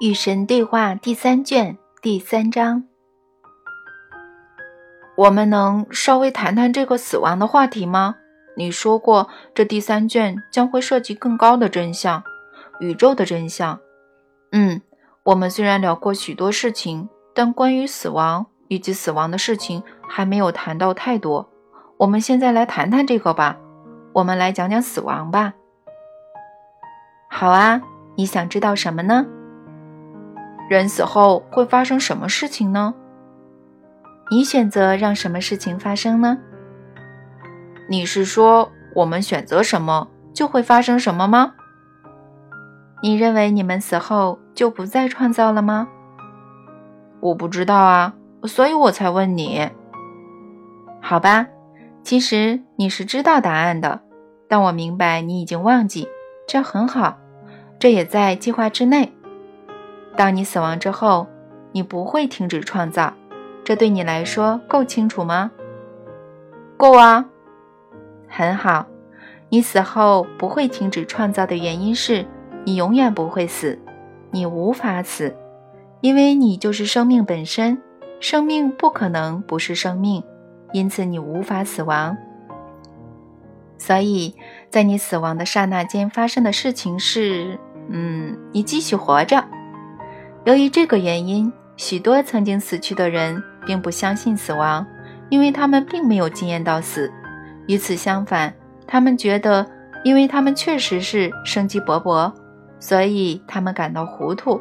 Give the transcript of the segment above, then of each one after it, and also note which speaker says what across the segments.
Speaker 1: 与神对话第三卷第三章。
Speaker 2: 我们能稍微谈谈这个死亡的话题吗？你说过，这第三卷将会涉及更高的真相，宇宙的真相。嗯，我们虽然聊过许多事情，但关于死亡以及死亡的事情还没有谈到太多。我们现在来谈谈这个吧。我们来讲讲死亡吧。
Speaker 1: 好啊，你想知道什么呢？
Speaker 2: 人死后会发生什么事情呢？
Speaker 1: 你选择让什么事情发生呢？
Speaker 2: 你是说我们选择什么就会发生什么吗？
Speaker 1: 你认为你们死后就不再创造了吗？
Speaker 2: 我不知道啊，所以我才问你。
Speaker 1: 好吧，其实你是知道答案的，但我明白你已经忘记，这很好，这也在计划之内。当你死亡之后，你不会停止创造，这对你来说够清楚吗？
Speaker 2: 够啊，
Speaker 1: 很好。你死后不会停止创造的原因是，你永远不会死，你无法死，因为你就是生命本身，生命不可能不是生命，因此你无法死亡。所以在你死亡的刹那间发生的事情是，嗯，你继续活着。由于这个原因，许多曾经死去的人并不相信死亡，因为他们并没有经验到死。与此相反，他们觉得，因为他们确实是生机勃勃，所以他们感到糊涂。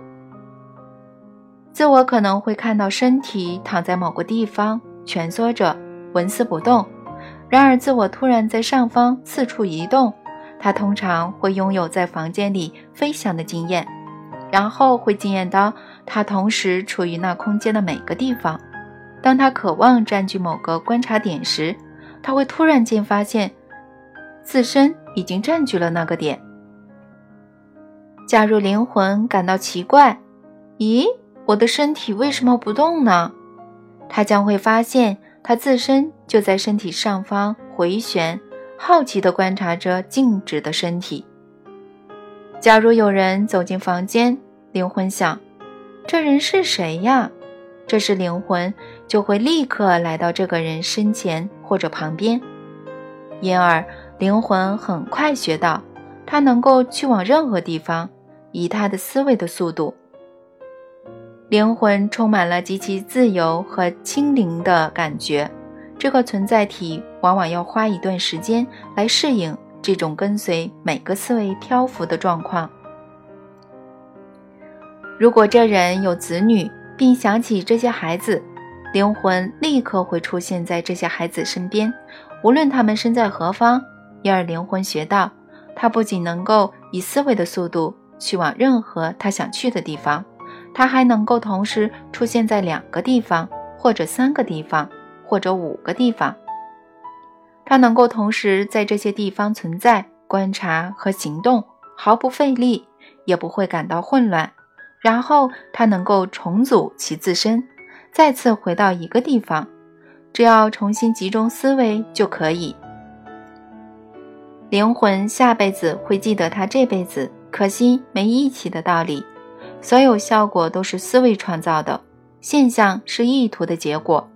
Speaker 1: 自我可能会看到身体躺在某个地方蜷缩着，纹丝不动；然而，自我突然在上方四处移动，它通常会拥有在房间里飞翔的经验。然后会惊艳到他同时处于那空间的每个地方。当他渴望占据某个观察点时，他会突然间发现自身已经占据了那个点。假如灵魂感到奇怪，咦，我的身体为什么不动呢？他将会发现他自身就在身体上方回旋，好奇地观察着静止的身体。假如有人走进房间，灵魂想：“这人是谁呀？”这时，灵魂就会立刻来到这个人身前或者旁边。因而，灵魂很快学到，他能够去往任何地方，以他的思维的速度。灵魂充满了极其自由和轻灵的感觉。这个存在体往往要花一段时间来适应。这种跟随每个思维漂浮的状况。如果这人有子女，并想起这些孩子，灵魂立刻会出现在这些孩子身边，无论他们身在何方。因而，灵魂学到，他不仅能够以思维的速度去往任何他想去的地方，他还能够同时出现在两个地方，或者三个地方，或者五个地方。他能够同时在这些地方存在、观察和行动，毫不费力，也不会感到混乱。然后他能够重组其自身，再次回到一个地方，只要重新集中思维就可以。灵魂下辈子会记得他这辈子可惜没一起的道理。所有效果都是思维创造的，现象是意图的结果。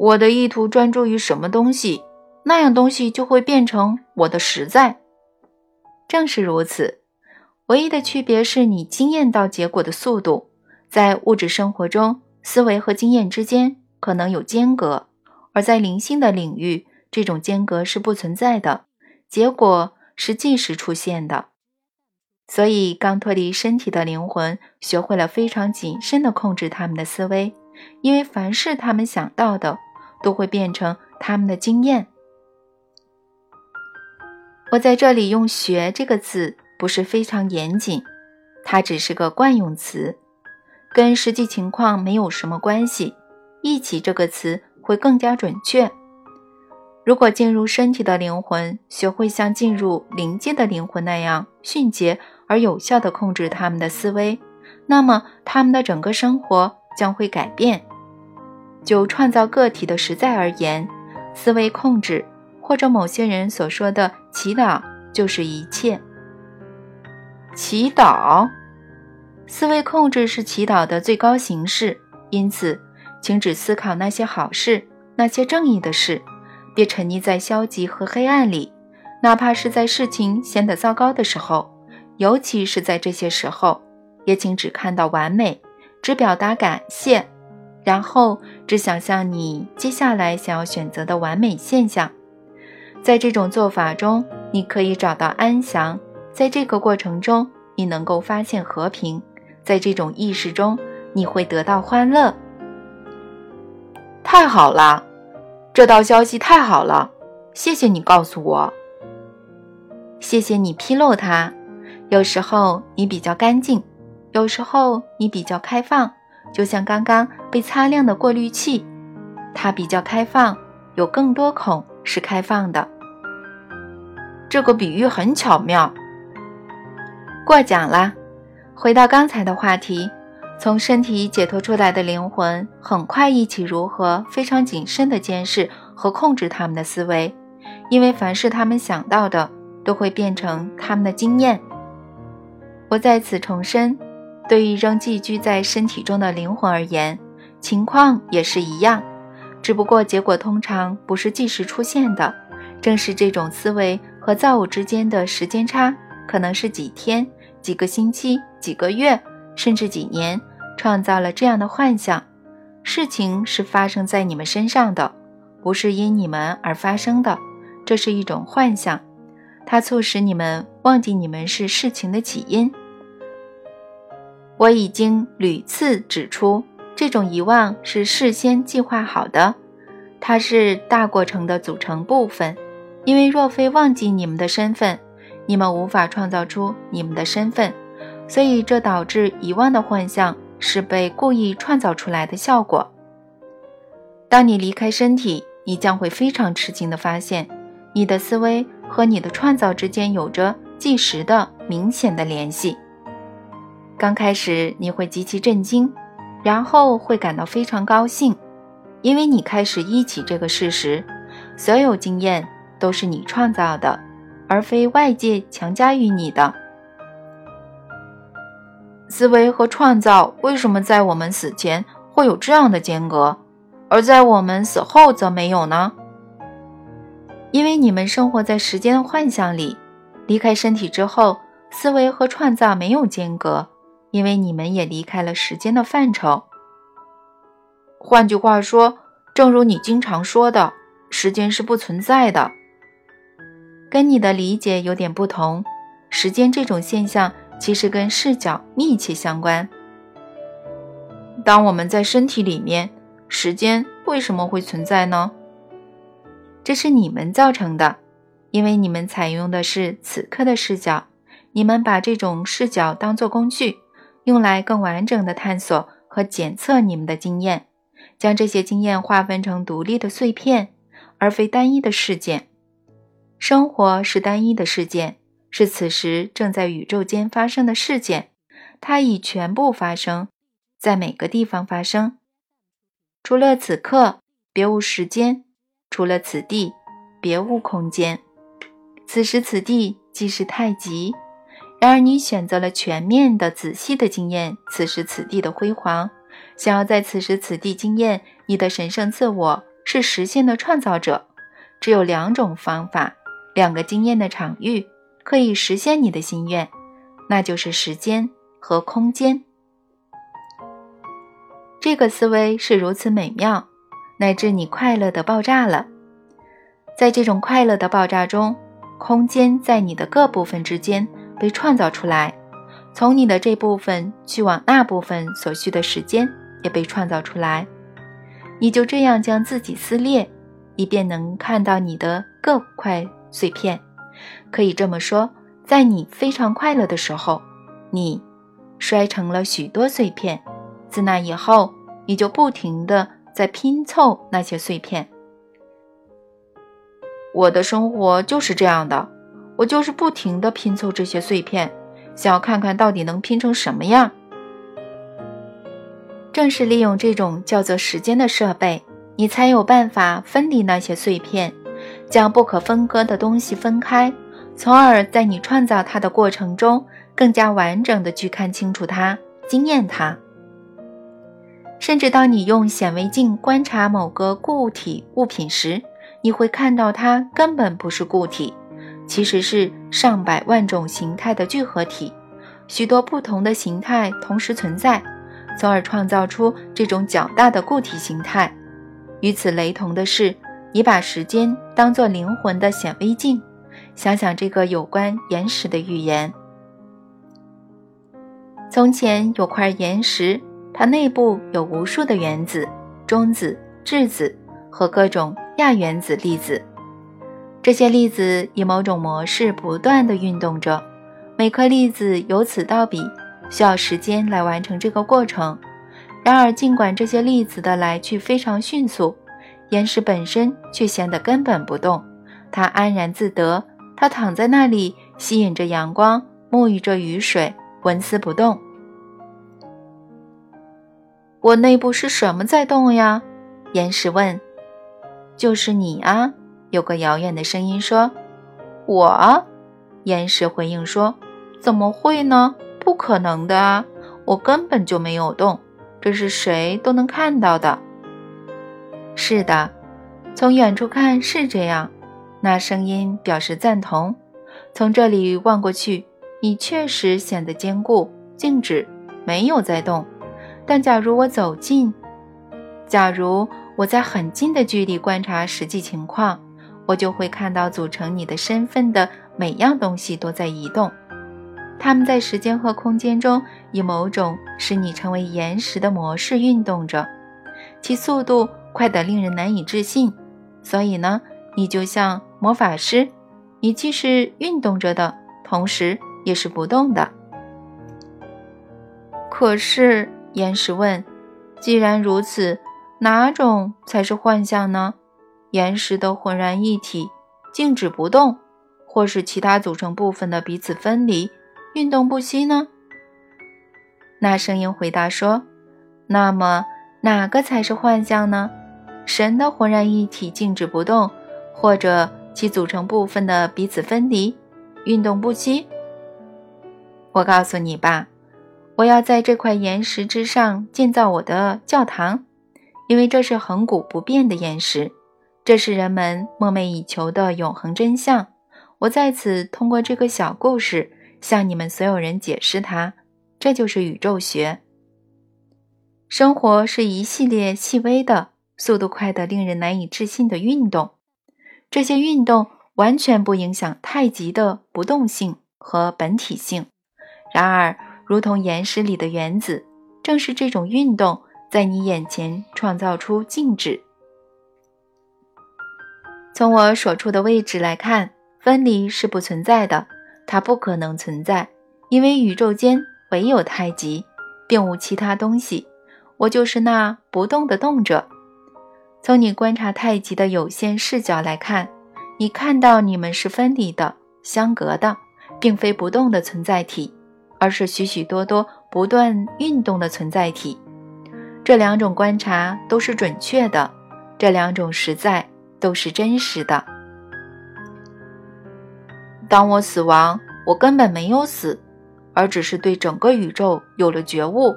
Speaker 2: 我的意图专注于什么东西，那样东西就会变成我的实在。
Speaker 1: 正是如此，唯一的区别是你经验到结果的速度。在物质生活中，思维和经验之间可能有间隔，而在灵性的领域，这种间隔是不存在的，结果是即时出现的。所以，刚脱离身体的灵魂学会了非常谨慎地控制他们的思维，因为凡是他们想到的。都会变成他们的经验。我在这里用“学”这个字不是非常严谨，它只是个惯用词，跟实际情况没有什么关系。一起这个词会更加准确。如果进入身体的灵魂学会像进入灵界的灵魂那样迅捷而有效地控制他们的思维，那么他们的整个生活将会改变。就创造个体的实在而言，思维控制或者某些人所说的祈祷就是一切。
Speaker 2: 祈祷，
Speaker 1: 思维控制是祈祷的最高形式，因此，请只思考那些好事，那些正义的事，别沉溺在消极和黑暗里。哪怕是在事情显得糟糕的时候，尤其是在这些时候，也请只看到完美，只表达感谢，然后只想象你接下来想要选择的完美现象。在这种做法中，你可以找到安详；在这个过程中，你能够发现和平；在这种意识中，你会得到欢乐。
Speaker 2: 太好了，这道消息太好了！谢谢你告诉我。
Speaker 1: 谢谢你披露它。有时候你比较干净，有时候你比较开放，就像刚刚被擦亮的过滤器，它比较开放，有更多孔是开放的。
Speaker 2: 这个比喻很巧妙。
Speaker 1: 过奖了。回到刚才的话题，从身体解脱出来的灵魂，很快一起如何非常谨慎地监视和控制他们的思维，因为凡是他们想到的。都会变成他们的经验。我在此重申，对于仍寄居在身体中的灵魂而言，情况也是一样，只不过结果通常不是即时出现的。正是这种思维和造物之间的时间差，可能是几天、几个星期、几个月，甚至几年，创造了这样的幻象。事情是发生在你们身上的，不是因你们而发生的，这是一种幻象。它促使你们忘记你们是事情的起因。我已经屡次指出，这种遗忘是事先计划好的，它是大过程的组成部分。因为若非忘记你们的身份，你们无法创造出你们的身份，所以这导致遗忘的幻象是被故意创造出来的效果。当你离开身体，你将会非常吃惊地发现，你的思维。和你的创造之间有着即时的明显的联系。刚开始你会极其震惊，然后会感到非常高兴，因为你开始忆起这个事实：所有经验都是你创造的，而非外界强加于你的。
Speaker 2: 思维和创造为什么在我们死前会有这样的间隔，而在我们死后则没有呢？
Speaker 1: 因为你们生活在时间的幻象里，离开身体之后，思维和创造没有间隔，因为你们也离开了时间的范畴。
Speaker 2: 换句话说，正如你经常说的，时间是不存在的。
Speaker 1: 跟你的理解有点不同，时间这种现象其实跟视角密切相关。
Speaker 2: 当我们在身体里面，时间为什么会存在呢？
Speaker 1: 这是你们造成的，因为你们采用的是此刻的视角，你们把这种视角当作工具，用来更完整的探索和检测你们的经验，将这些经验划分成独立的碎片，而非单一的事件。生活是单一的事件，是此时正在宇宙间发生的事件，它已全部发生在每个地方发生，除了此刻，别无时间。除了此地，别无空间。此时此地即是太极。然而，你选择了全面的、仔细的经验此时此地的辉煌。想要在此时此地经验你的神圣自我，是实现的创造者。只有两种方法，两个经验的场域，可以实现你的心愿，那就是时间和空间。这个思维是如此美妙。乃至你快乐的爆炸了，在这种快乐的爆炸中，空间在你的各部分之间被创造出来，从你的这部分去往那部分所需的时间也被创造出来。你就这样将自己撕裂，以便能看到你的各块碎片。可以这么说，在你非常快乐的时候，你摔成了许多碎片。自那以后，你就不停的。在拼凑那些碎片。
Speaker 2: 我的生活就是这样的，我就是不停地拼凑这些碎片，想要看看到底能拼成什么样。
Speaker 1: 正是利用这种叫做时间的设备，你才有办法分离那些碎片，将不可分割的东西分开，从而在你创造它的过程中，更加完整地去看清楚它，惊艳它。甚至当你用显微镜观察某个固体物品时，你会看到它根本不是固体，其实是上百万种形态的聚合体，许多不同的形态同时存在，从而创造出这种较大的固体形态。与此雷同的是，你把时间当作灵魂的显微镜，想想这个有关岩石的预言。从前有块岩石，它内部有无数的原子、中子、质子和各种亚原子粒子。这些粒子以某种模式不断地运动着，每颗粒子由此到彼需要时间来完成这个过程。然而，尽管这些粒子的来去非常迅速，岩石本身却显得根本不动。它安然自得，它躺在那里，吸引着阳光，沐浴着雨水。纹丝不动。我内部是什么在动呀？岩石问。就是你啊！有个遥远的声音说。我？岩石回应说。怎么会呢？不可能的啊！我根本就没有动，这是谁都能看到的。是的，从远处看是这样。那声音表示赞同。从这里望过去。你确实显得坚固、静止，没有在动。但假如我走近，假如我在很近的距离观察实际情况，我就会看到组成你的身份的每样东西都在移动。它们在时间和空间中以某种使你成为岩石的模式运动着，其速度快得令人难以置信。所以呢，你就像魔法师，你既是运动着的，同时。也是不动的。可是，岩石问：“既然如此，哪种才是幻象呢？岩石的浑然一体，静止不动，或是其他组成部分的彼此分离，运动不息呢？”那声音回答说：“那么，哪个才是幻象呢？神的浑然一体，静止不动，或者其组成部分的彼此分离，运动不息？”我告诉你吧，我要在这块岩石之上建造我的教堂，因为这是恒古不变的岩石，这是人们梦寐以求的永恒真相。我在此通过这个小故事向你们所有人解释它，这就是宇宙学。生活是一系列细微的、速度快得令人难以置信的运动，这些运动完全不影响太极的不动性和本体性。然而，如同岩石里的原子，正是这种运动在你眼前创造出静止。从我所处的位置来看，分离是不存在的，它不可能存在，因为宇宙间唯有太极，并无其他东西。我就是那不动的动者。从你观察太极的有限视角来看，你看到你们是分离的、相隔的，并非不动的存在体。而是许许多多不断运动的存在体，这两种观察都是准确的，这两种实在都是真实的。当我死亡，我根本没有死，而只是对整个宇宙有了觉悟，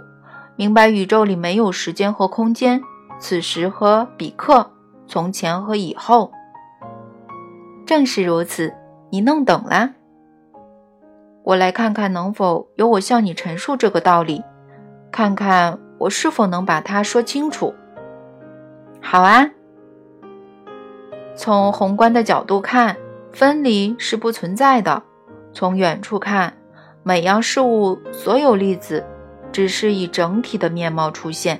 Speaker 1: 明白宇宙里没有时间和空间，此时和彼刻，从前和以后。正是如此，你弄懂了。我来看看能否由我向你陈述这个道理，看看我是否能把它说清楚。好啊，从宏观的角度看，分离是不存在的；从远处看，每样事物、所有粒子，只是以整体的面貌出现。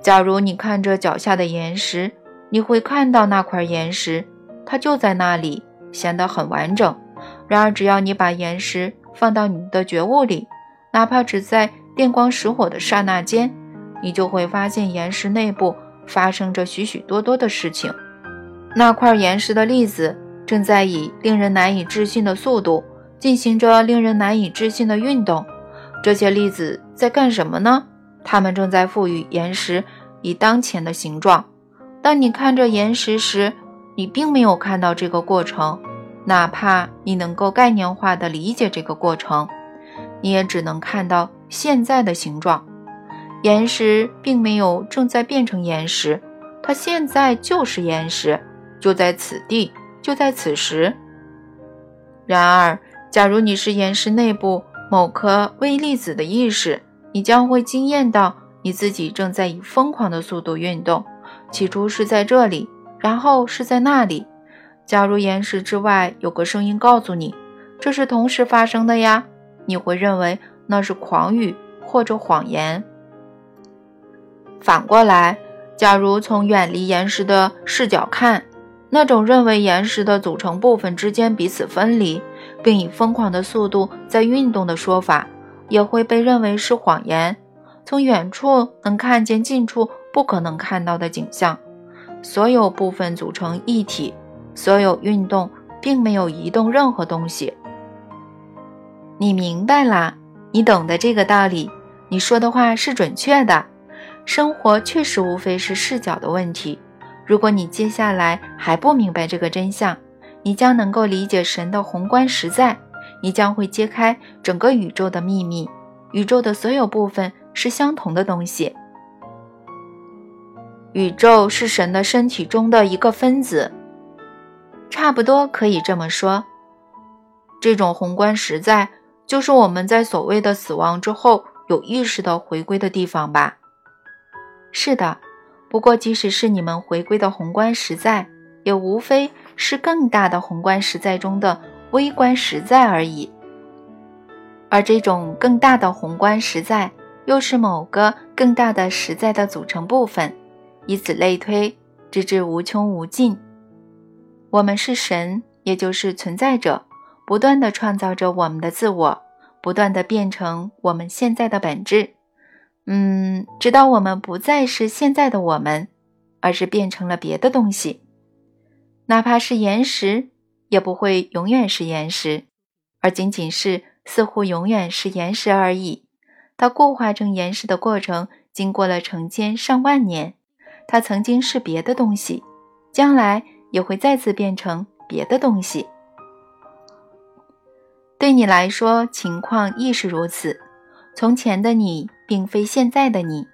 Speaker 1: 假如你看着脚下的岩石，你会看到那块岩石，它就在那里，显得很完整。然而，只要你把岩石放到你的觉悟里，哪怕只在电光石火的刹那间，你就会发现岩石内部发生着许许多多的事情。那块岩石的粒子正在以令人难以置信的速度进行着令人难以置信的运动。这些粒子在干什么呢？它们正在赋予岩石以当前的形状。当你看着岩石时，你并没有看到这个过程。哪怕你能够概念化地理解这个过程，你也只能看到
Speaker 2: 现在的形状。岩石并没有正在变成岩石，它现在就是岩石，就在此地，就在此时。然而，假如你是岩石内部某颗微粒子的意识，你将会惊艳到你自己正在以疯狂的速度运动。起初是在这里，然后是在那里。假如岩石之外有个声音告诉你这是同时发生的呀，你会认为那是狂语或者谎言。反过来，假如从远离岩石的视角看，那种认为岩石的组成部分之间彼此分离，并以疯狂的速度在运动的说法，也会被认为是谎言。从远处能看见近处不可能看到的景象，所有部分组成一体，所有运动并没有移动任何东西。你明白啦？你懂得这个道理？你说的话是准确的。生活确实无非是视角的问题。如果你接下来还不明白这个真相，你将能够理解神的宏观实在，你将会揭开整个宇宙的秘密。宇宙的所有部分是相同的东西。宇宙是神的身体中的一个分子，差不多可以这么说。这种宏观实在，就是我们在所谓的死亡之后有意识的回归的地方吧。是的，不过即使是你们回归的宏观实在，也无非是更大的宏观实在中的微观实在而已。而这种更大的宏观实在，又是某个更大的实在的组成部分，以此类推，直至无穷无尽。我们是神，也就是存在者，不断地创造着我们的自我，不断地变成我们现在的本质。嗯，直到我们不再是现在的我们，而是变成了别的东西，哪怕是岩石，也不会永远是岩石，而仅仅是似乎永远是岩石而已。它固化成岩石的过程经过了成千上万年，它曾经是别的东西，将来也会再次变成别的东西。对你来说，情况亦是如此。从前的你并非现在的你，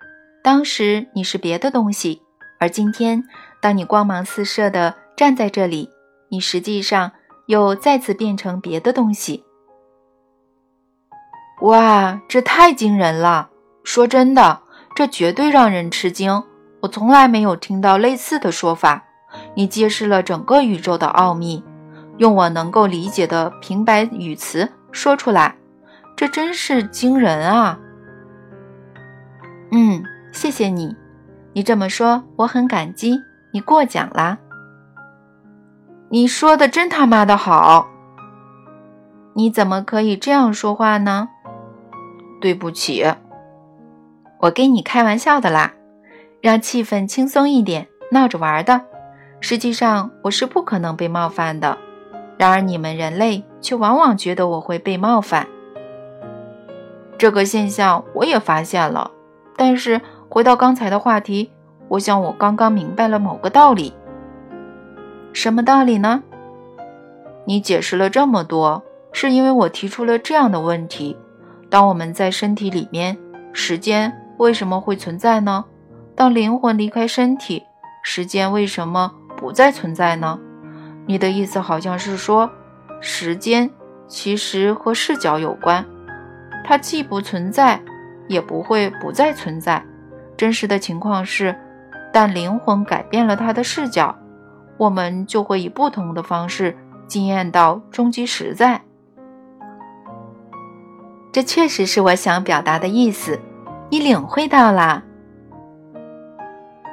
Speaker 2: 当时你是别的东西，而今天，当你光芒四射地站在这里，你实际上又再次变成别的东西。哇，这太惊人了！说真的，这绝对让人吃惊。我从来没有听到类似的说法。你揭示了整个宇宙的奥秘，用我能够理解的平白语词说出来。这真是惊人啊！嗯，谢谢你，你这么说我很感激。你过奖啦。你说的真他妈的好！你怎么可以这样说话呢？对不起，我跟你开玩笑的啦，让气氛轻松一点，闹着玩的。实际上我是不可能被冒犯的，然而你们人类却往往觉得我会被冒犯。这个现象我也发现了，但是回到刚才的话题，我想我刚刚明白了某个道理。什么道理呢？你解释了这么多，是因为我提出了这样的问题：当我们在身体里面，时间为什么会存在呢？当灵魂离开身体，时间为什么不再存在呢？你的意思好像是说，时间其实和视角有关。它既不存在，也不会不再存在。真实的情况是，但灵魂改变了它的视角，我们就会以不同的方式经验到终极实在。这确实是我想表达的意思，你领会到啦。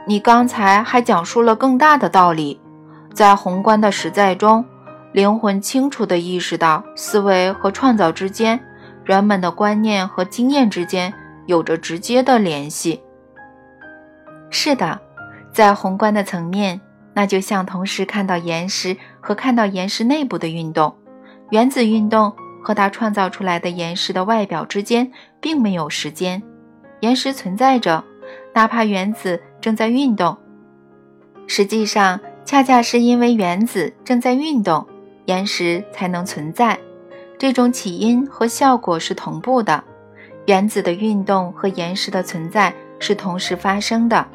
Speaker 2: 你刚才还讲述了更大的道理，在宏观的实在中，灵魂清楚地意识到思维和创造之间。人们的观念和经验之间有着直接的联系。是的，在宏观的层面，那就像同时看到岩石和看到岩石内部的运动。原子运动和它创造出来的岩石的外表之间并没有时间。岩石存在着，哪怕原子正在运动。实际上，恰恰是因为原子正在运动，岩石才能存在。这种起因和效果是同步的，
Speaker 1: 原子的运动和岩石的存在是同时发生的。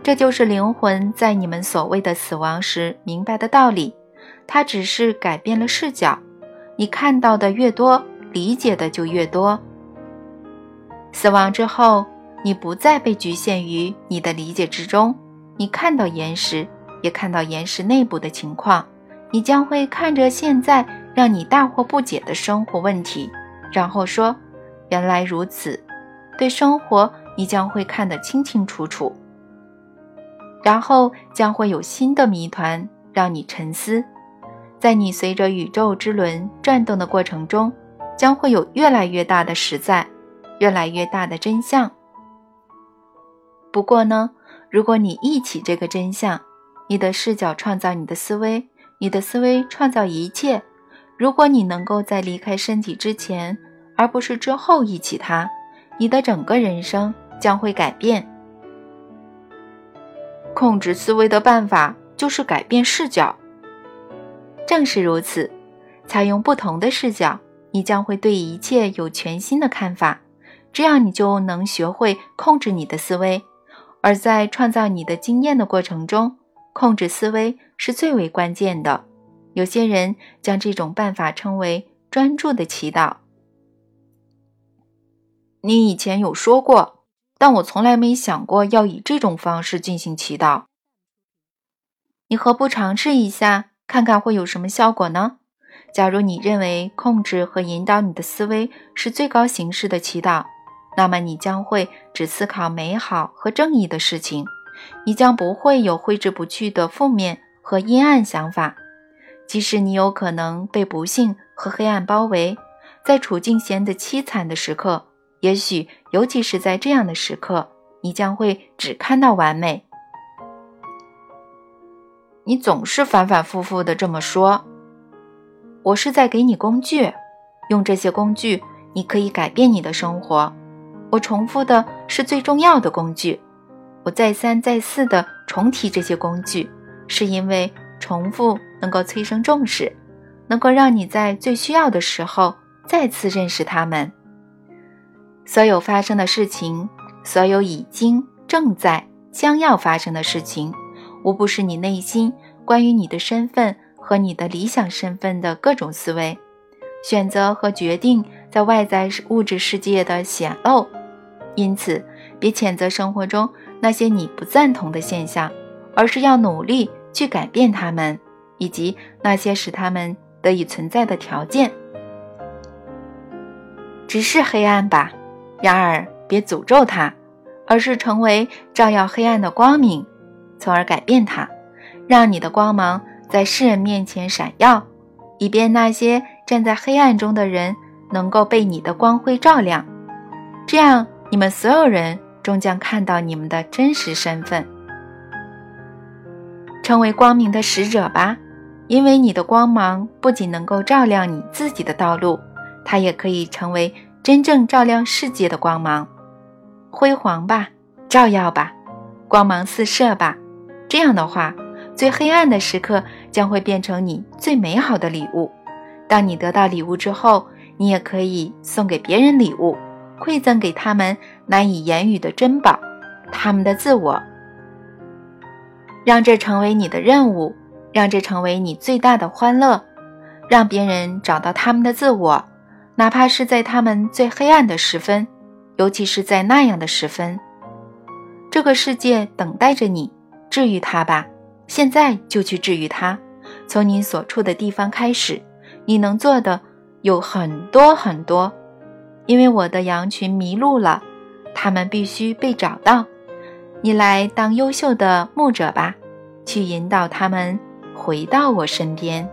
Speaker 1: 这就是灵魂在你们所谓的死亡时明白的道理。它只是改变了视角，你看到的越多，理解的就越多。死亡之后，你不再被局限于你的理解之中。你看到岩石，也看到岩石内部的情况。你将会看着现在让你大惑不解的生活问题，然后说：“原来如此。”对生活，你将会看得清清楚楚。然后将会有新的谜团让你沉思，在你随着宇宙之轮转动的过程中，将会有越来越大的实在，越来越大的真相。不过呢，如果你忆起这个真相，你的视角创造你的思维，你的思维创造一切。如果你能够在离开身体之前，而不是之后忆起它，你的整个人生将会改变。控制思维的办法就是改变视角。正是如此，采用不同的视角，你将会对一切有全新的看法。这样，你就能学会控制你的思维。而在创造你的经验的过程中，控制思维是最为关键的。有些人将这种办法称为专注的祈祷。
Speaker 2: 你以前有说过。但我从来没想过要以这种方式进行祈祷。
Speaker 1: 你何不尝试一下，看看会有什么效果呢？假如你认为控制和引导你的思维是最高形式的祈祷，那么你将会只思考美好和正义的事情，你将不会有挥之不去的负面和阴暗想法。即使你有可能被不幸和黑暗包围，在处境显得凄惨的时刻。也许，尤其是在这样的时刻，你将会只看到完美。
Speaker 2: 你总是反反复复的这么说。
Speaker 1: 我是在给你工具，用这些工具，你可以改变你的生活。我重复的是最重要的工具。我再三再四的重提这些工具，是因为重复能够催生重视，能够让你在最需要的时候再次认识他们。所有发生的事情，所有已经、正在、将要发生的事情，无不是你内心关于你的身份和你的理想身份的各种思维、选择和决定在外在物质世界的显露。因此，别谴责生活中那些你不赞同的现象，而是要努力去改变它们，以及那些使它们得以存在的条件。直视黑暗吧。然而，别诅咒它，而是成为照耀黑暗的光明，从而改变它，让你的光芒在世人面前闪耀，以便那些站在黑暗中的人能够被你的光辉照亮。这样，你们所有人终将看到你们的真实身份，成为光明的使者吧。因为你的光芒不仅能够照亮你自己的道路，它也可以成为。真正照亮世界的光芒，辉煌吧，照耀吧，光芒四射吧。这样的话，最黑暗的时刻将会变成你最美好的礼物。当你得到礼物之后，你也可以送给别人礼物，馈赠给他们难以言语的珍宝——他们的自我。让这成为你的任务，让这成为你最大的欢乐，让别人找到他们的自我。哪怕是在他们最黑暗的时分，尤其是在那样的时分，这个世界等待着你治愈它吧。现在就去治愈它，从你所处的地方开始。你能做的有很多很多，因为我的羊群迷路了，它们必须被找到。你来当优秀的牧者吧，去引导他们回到我身边。